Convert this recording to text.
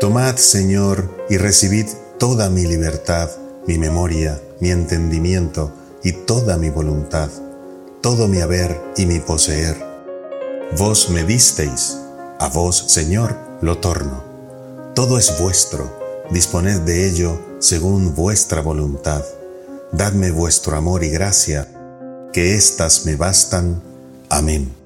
Tomad, Señor, y recibid toda mi libertad, mi memoria, mi entendimiento y toda mi voluntad, todo mi haber y mi poseer. Vos me disteis, a vos, Señor, lo torno. Todo es vuestro, disponed de ello según vuestra voluntad. Dadme vuestro amor y gracia, que éstas me bastan. Amén.